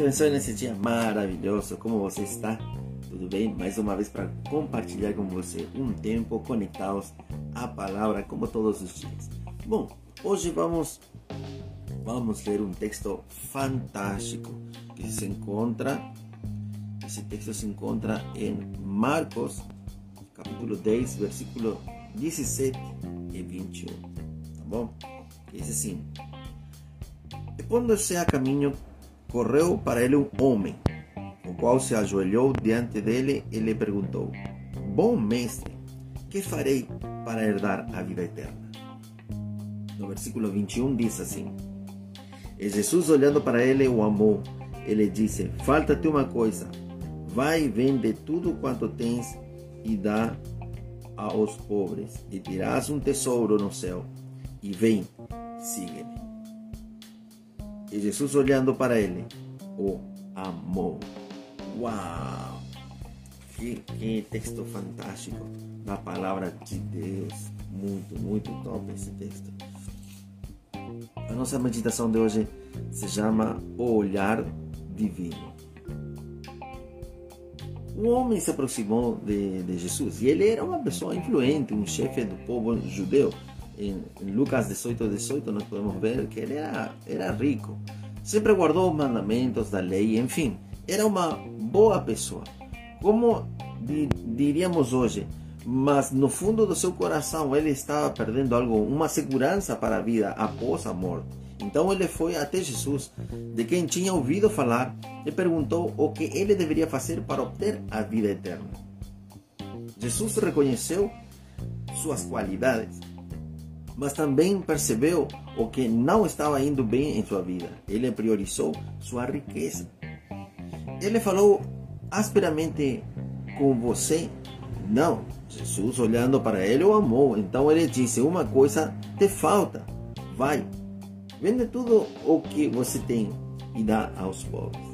te abençoe nesse dia maravilhoso. Como você está? Tudo bem? Mais uma vez para compartilhar com você um tempo conectados à palavra como todos os dias. Bom, hoje vamos vamos ler um texto fantástico que se encontra esse texto se encontra em Marcos capítulo 10, versículo 17 e 21. Tá bom? Diz assim: E pondo-se a caminho, correu para ele um homem, o qual se ajoelhou diante dele e lhe perguntou: Bom mestre, que farei para herdar a vida eterna? No versículo 21 diz assim: E Jesus, olhando para ele, o amou. Ele disse: Falta-te uma coisa. Vai, vende tudo quanto tens e dá aos pobres, e terás um tesouro no céu. E vem, siga-me. E Jesus, olhando para ele, o amou. Uau! Que, que texto fantástico da palavra de Deus. Muito, muito top esse texto. A nossa meditação de hoje se chama O Olhar Divino. Um homem se aproximou de, de, Jesus e ele era uma pessoa influente, um chefe do povo judeu. Em Lucas 18, 18 nós podemos ver que ele era, era rico, sempre guardou os mandamentos da lei, enfim, era uma boa pessoa. Como diríamos hoje, mas no fundo do seu coração ele estava perdendo algo, uma segurança para a vida após a morte. Então ele foi até Jesus, de quem tinha ouvido falar, e perguntou o que ele deveria fazer para obter a vida eterna. Jesus reconheceu suas qualidades, mas também percebeu o que não estava indo bem em sua vida. Ele priorizou sua riqueza. Ele falou asperamente com você? Não. Jesus, olhando para ele, o amou. Então ele disse: Uma coisa te falta. Vai, Vende tudo o que você tem e dá aos pobres.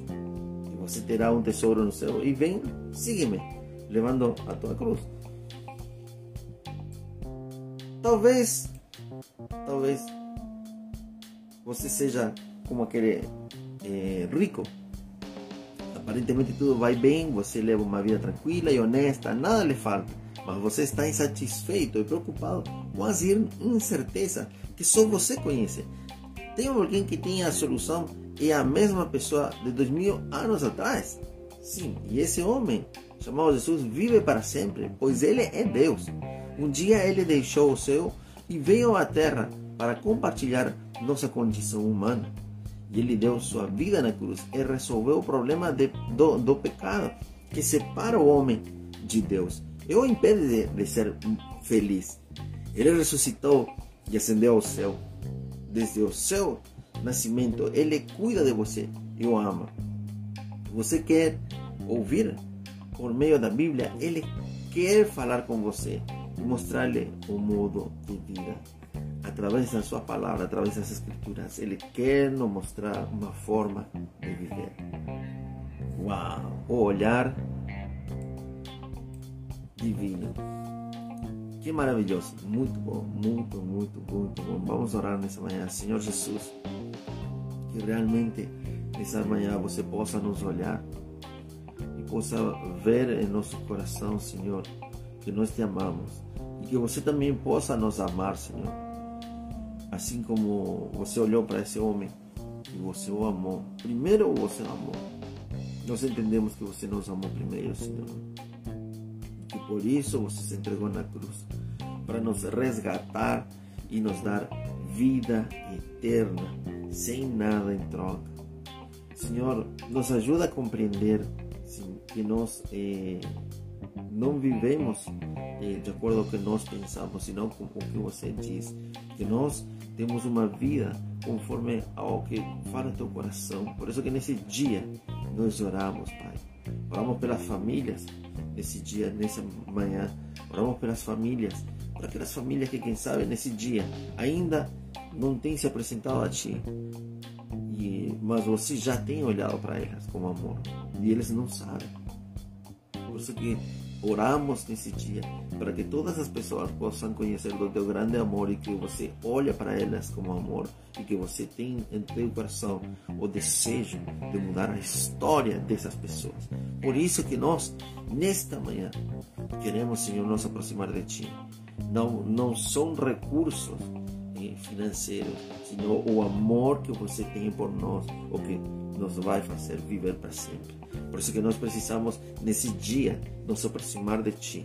E você terá um tesouro no céu. E vem, siga-me, levando a tua cruz. Talvez, talvez você seja como aquele é, rico. Aparentemente tudo vai bem, você leva uma vida tranquila e honesta, nada lhe falta. Mas você está insatisfeito e preocupado com as incertezas que só você conhece. Tem alguém que tem a solução e a mesma pessoa de dois mil anos atrás? Sim, e esse homem, chamado Jesus, vive para sempre, pois ele é Deus. Um dia ele deixou o céu e veio à terra para compartilhar nossa condição humana. E ele deu sua vida na cruz e resolveu o problema de, do, do pecado que separa o homem de Deus e o impede de, de ser feliz. Ele ressuscitou e ascendeu ao céu desde o seu nascimento, Ele cuida de você e o ama. Você quer ouvir por meio da Bíblia? Ele quer falar com você e mostrar-lhe o modo de vida. Através da sua palavra, através das escrituras, Ele quer nos mostrar uma forma de viver. Uau! O olhar divino. Que maravilhoso, muito bom, muito, muito, muito bom. Vamos orar nessa manhã, Senhor Jesus, que realmente nessa manhã você possa nos olhar e possa ver em nosso coração, Senhor, que nós te amamos e que você também possa nos amar, Senhor. Assim como você olhou para esse homem e você o amou. Primeiro você o amou. Nós entendemos que você nos amou primeiro, Senhor. E por isso você se entregou na cruz para nos resgatar e nos dar vida eterna, sem nada em troca. Senhor, nos ajuda a compreender sim, que nós eh, não vivemos eh, de acordo com o que nós pensamos, senão com o que você diz. Que nós temos uma vida conforme ao que fala teu coração. Por isso que nesse dia nós oramos, Pai. Oramos pelas famílias nesse dia, nessa manhã. Oramos pelas famílias para aquelas famílias que, quem sabe, nesse dia ainda não têm se apresentado a Ti, e, mas você já tem olhado para elas com amor e eles não sabem. Por isso que oramos nesse dia para que todas as pessoas possam conhecer do teu grande amor e que você olha para elas como amor e que você tem em teu coração o desejo de mudar a história dessas pessoas. Por isso que nós, nesta manhã, queremos, Senhor, nos aproximar de Ti. Não, não são recursos eh, financeiros, senão o amor que você tem por nós, o que nos vai fazer viver para sempre. Por isso que nós precisamos, nesse dia, nos aproximar de Ti,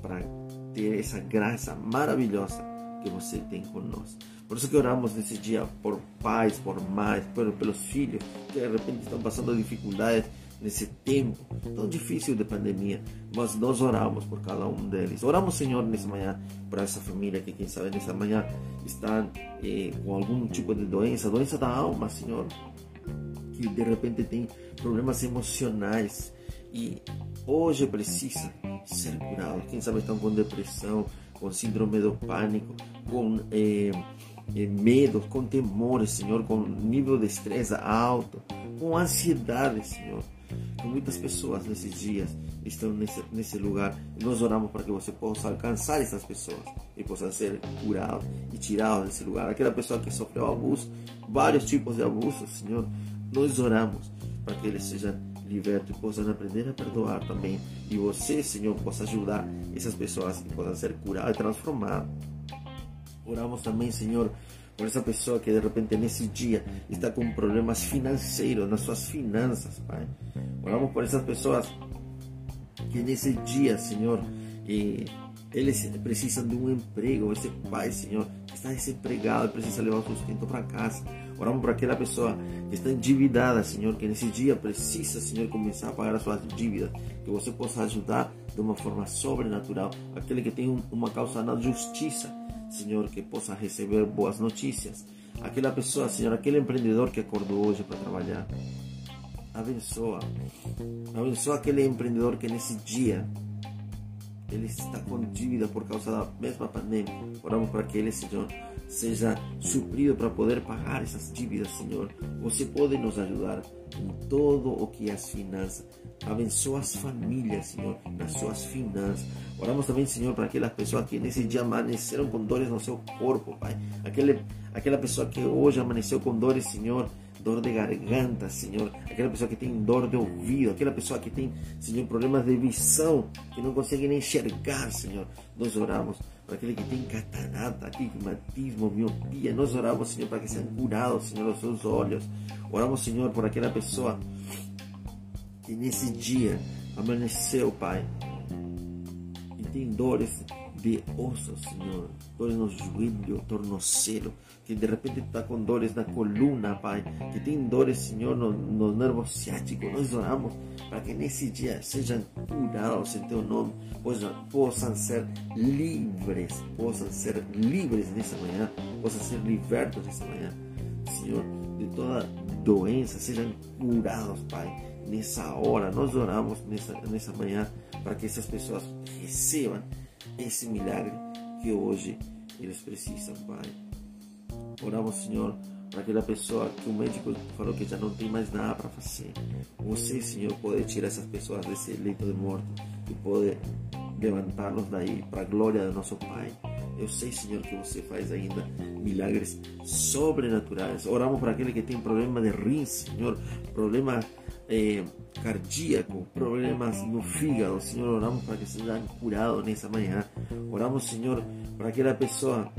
para ter essa graça maravilhosa que você tem conosco. Por isso que oramos nesse dia por pais, por mães, por, pelos filhos que de repente estão passando dificuldades nesse tempo tão difícil de pandemia, mas nós oramos por cada um deles. Oramos, Senhor, nessa manhã para essa família que, quem sabe, nessa manhã está eh, com algum tipo de doença, doença da alma, Senhor, que de repente tem problemas emocionais e hoje precisa ser curado. Quem sabe estão com depressão, com síndrome do pânico, com eh, eh, medo, com temores, Senhor, com nível de estresse alto, com ansiedade, Senhor. Com muitas pessoas nesses dias estão nesse, nesse lugar e nós oramos para que você possa alcançar essas pessoas e possa ser curado e tirado desse lugar. Aquela pessoa que sofreu abuso, vários tipos de abusos, Senhor, nós oramos para que eles sejam libertos e possam aprender a perdoar também. E você, Senhor, possa ajudar essas pessoas que possam ser curadas e transformadas. Oramos também, Senhor, por essa pessoa que de repente nesse dia está com problemas financeiros, nas suas finanças, Pai. Oramos por essas pessoas que nesse dia, Senhor, e eles precisam de um emprego. Esse pai, Senhor, está desempregado, precisa levar o sustento para casa. Oramos por aquela pessoa que está endividada, Senhor, que nesse dia precisa, Senhor, começar a pagar as suas dívidas. Que você possa ajudar de uma forma sobrenatural. Aquele que tem uma causa na justiça, Senhor, que possa receber boas notícias. Aquela pessoa, Senhor, aquele empreendedor que acordou hoje para trabalhar. Abençoa. Abençoa aquele empreendedor que nesse dia ele está com dívida por causa da mesma pandemia. Oramos para que ele, Senhor, seja suprido para poder pagar essas dívidas, Senhor. Você pode nos ajudar em todo o que as finanças. Abençoa as famílias, Senhor, nas suas finanças. Oramos também, Senhor, para aquelas pessoas que nesse dia amaneceram com dores no seu corpo, Pai. Aquele, aquela pessoa que hoje amaneceu com dores, Senhor, dor de garganta, Senhor. Aquela pessoa que tem dor de ouvido, aquela pessoa que tem, Senhor, problemas de visão, que não consegue nem enxergar, Senhor. Nós oramos para aquele que tem catarata, astigmatismo, miopia. Nós oramos, Senhor, para que sejam curados, Senhor, os seus olhos. Oramos, Senhor, por aquela pessoa que nesse dia amanheceu, Pai, e tem dores de ossos, Senhor, dores no joelho, tornozelo, que de repente está com dores na coluna, Pai, que tem dores, Senhor, no, no nervo ciático. Nós oramos para que nesse dia sejam curados em Teu nome, possam, possam ser livres, possam ser livres nessa manhã, possam ser libertos nessa manhã, Senhor, de toda doença, sejam curados, Pai. Nessa hora, nós oramos nessa, nessa manhã para que essas pessoas recebam esse milagre que hoje eles precisam, Pai. Oramos, Senhor, para aquela pessoa que o médico falou que já não tem mais nada para fazer. Você, Senhor, pode tirar essas pessoas desse leito de morte e pode levantá-los daí para a glória do nosso Pai. Eu sei, Senhor, que você faz ainda milagres sobrenaturais. Oramos para aquele que tem problema de rins, Senhor, problema eh, cardíaco, problemas no fígado. Senhor, oramos para que sejam curados nessa manhã. Oramos, Senhor, para aquela pessoa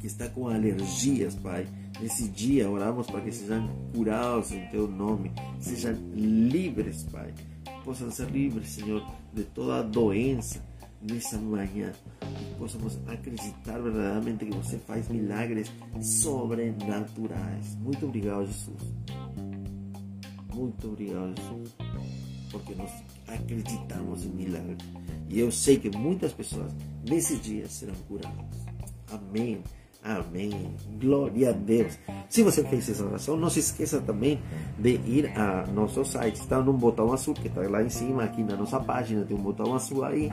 que está com alergias, Pai. Nesse dia, oramos para que sejam curados em Teu nome, sejam livres, Pai. Possam ser livres, Senhor, de toda doença nessa manhã. Que possamos acreditar verdadeiramente que você faz milagres sobrenaturais. Muito obrigado, Jesus. Muito obrigado. Porque nós acreditamos em milagres. E eu sei que muitas pessoas nesse dia serão curadas. Amém. Amém. Glória a Deus. Se você fez essa oração, não se esqueça também de ir a nosso site. Está num botão azul que está lá em cima, aqui na nossa página. Tem um botão azul aí.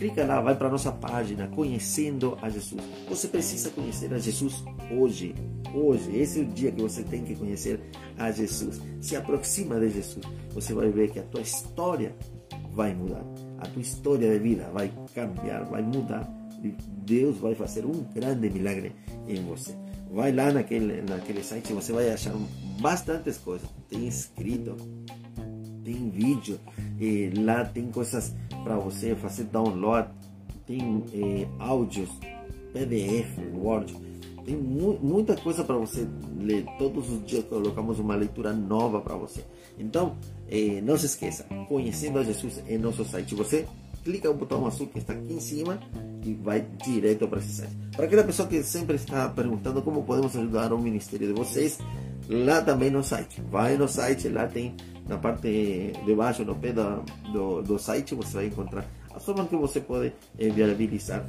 Clica lá, vai para nossa página, conhecendo a Jesus. Você precisa conhecer a Jesus hoje. Hoje, esse é o dia que você tem que conhecer a Jesus. Se aproxima de Jesus. Você vai ver que a tua história vai mudar. a tua história de vida vai cambiar, vai mudar. E Deus vai fazer um grande milagre em você. Vai lá naquele, naquele site, você vai achar bastantes coisas. Tem escrito, tem vídeo, lá tem coisas para você fazer download, tem eh, áudios, PDF, Word, tem mu muita coisa para você ler. Todos os dias colocamos uma leitura nova para você. Então, eh, não se esqueça, conhecendo a Jesus em nosso site, você clica no botão azul que está aqui em cima e vai direto para esse site. Para aquela pessoa que sempre está perguntando como podemos ajudar o ministério de vocês, lá também no site. Vai no site, lá tem na parte de baixo, no pé do, do, do site, você vai encontrar a forma que você pode viabilizar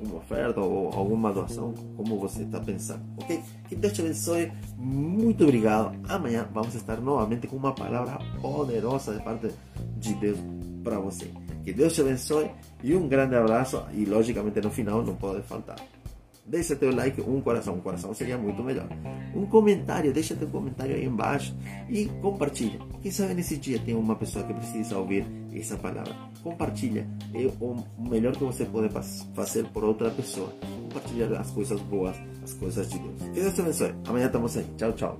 uma oferta ou alguma doação, como você está pensando. Ok? Que Deus te abençoe. Muito obrigado. Amanhã vamos estar novamente com uma palavra poderosa de parte de Deus para você. Que Deus te abençoe e um grande abraço. E logicamente no final não pode faltar Deixa teu like, um coração, um coração seria muito melhor. Um comentário, deixa teu comentário aí embaixo e compartilha. Quem sabe nesse dia tem uma pessoa que precisa ouvir essa palavra. Compartilha. É o melhor que você pode fazer por outra pessoa. Compartilhar as coisas boas, as coisas de Deus. Que Deus te abençoe. Amanhã estamos aí. Tchau, tchau.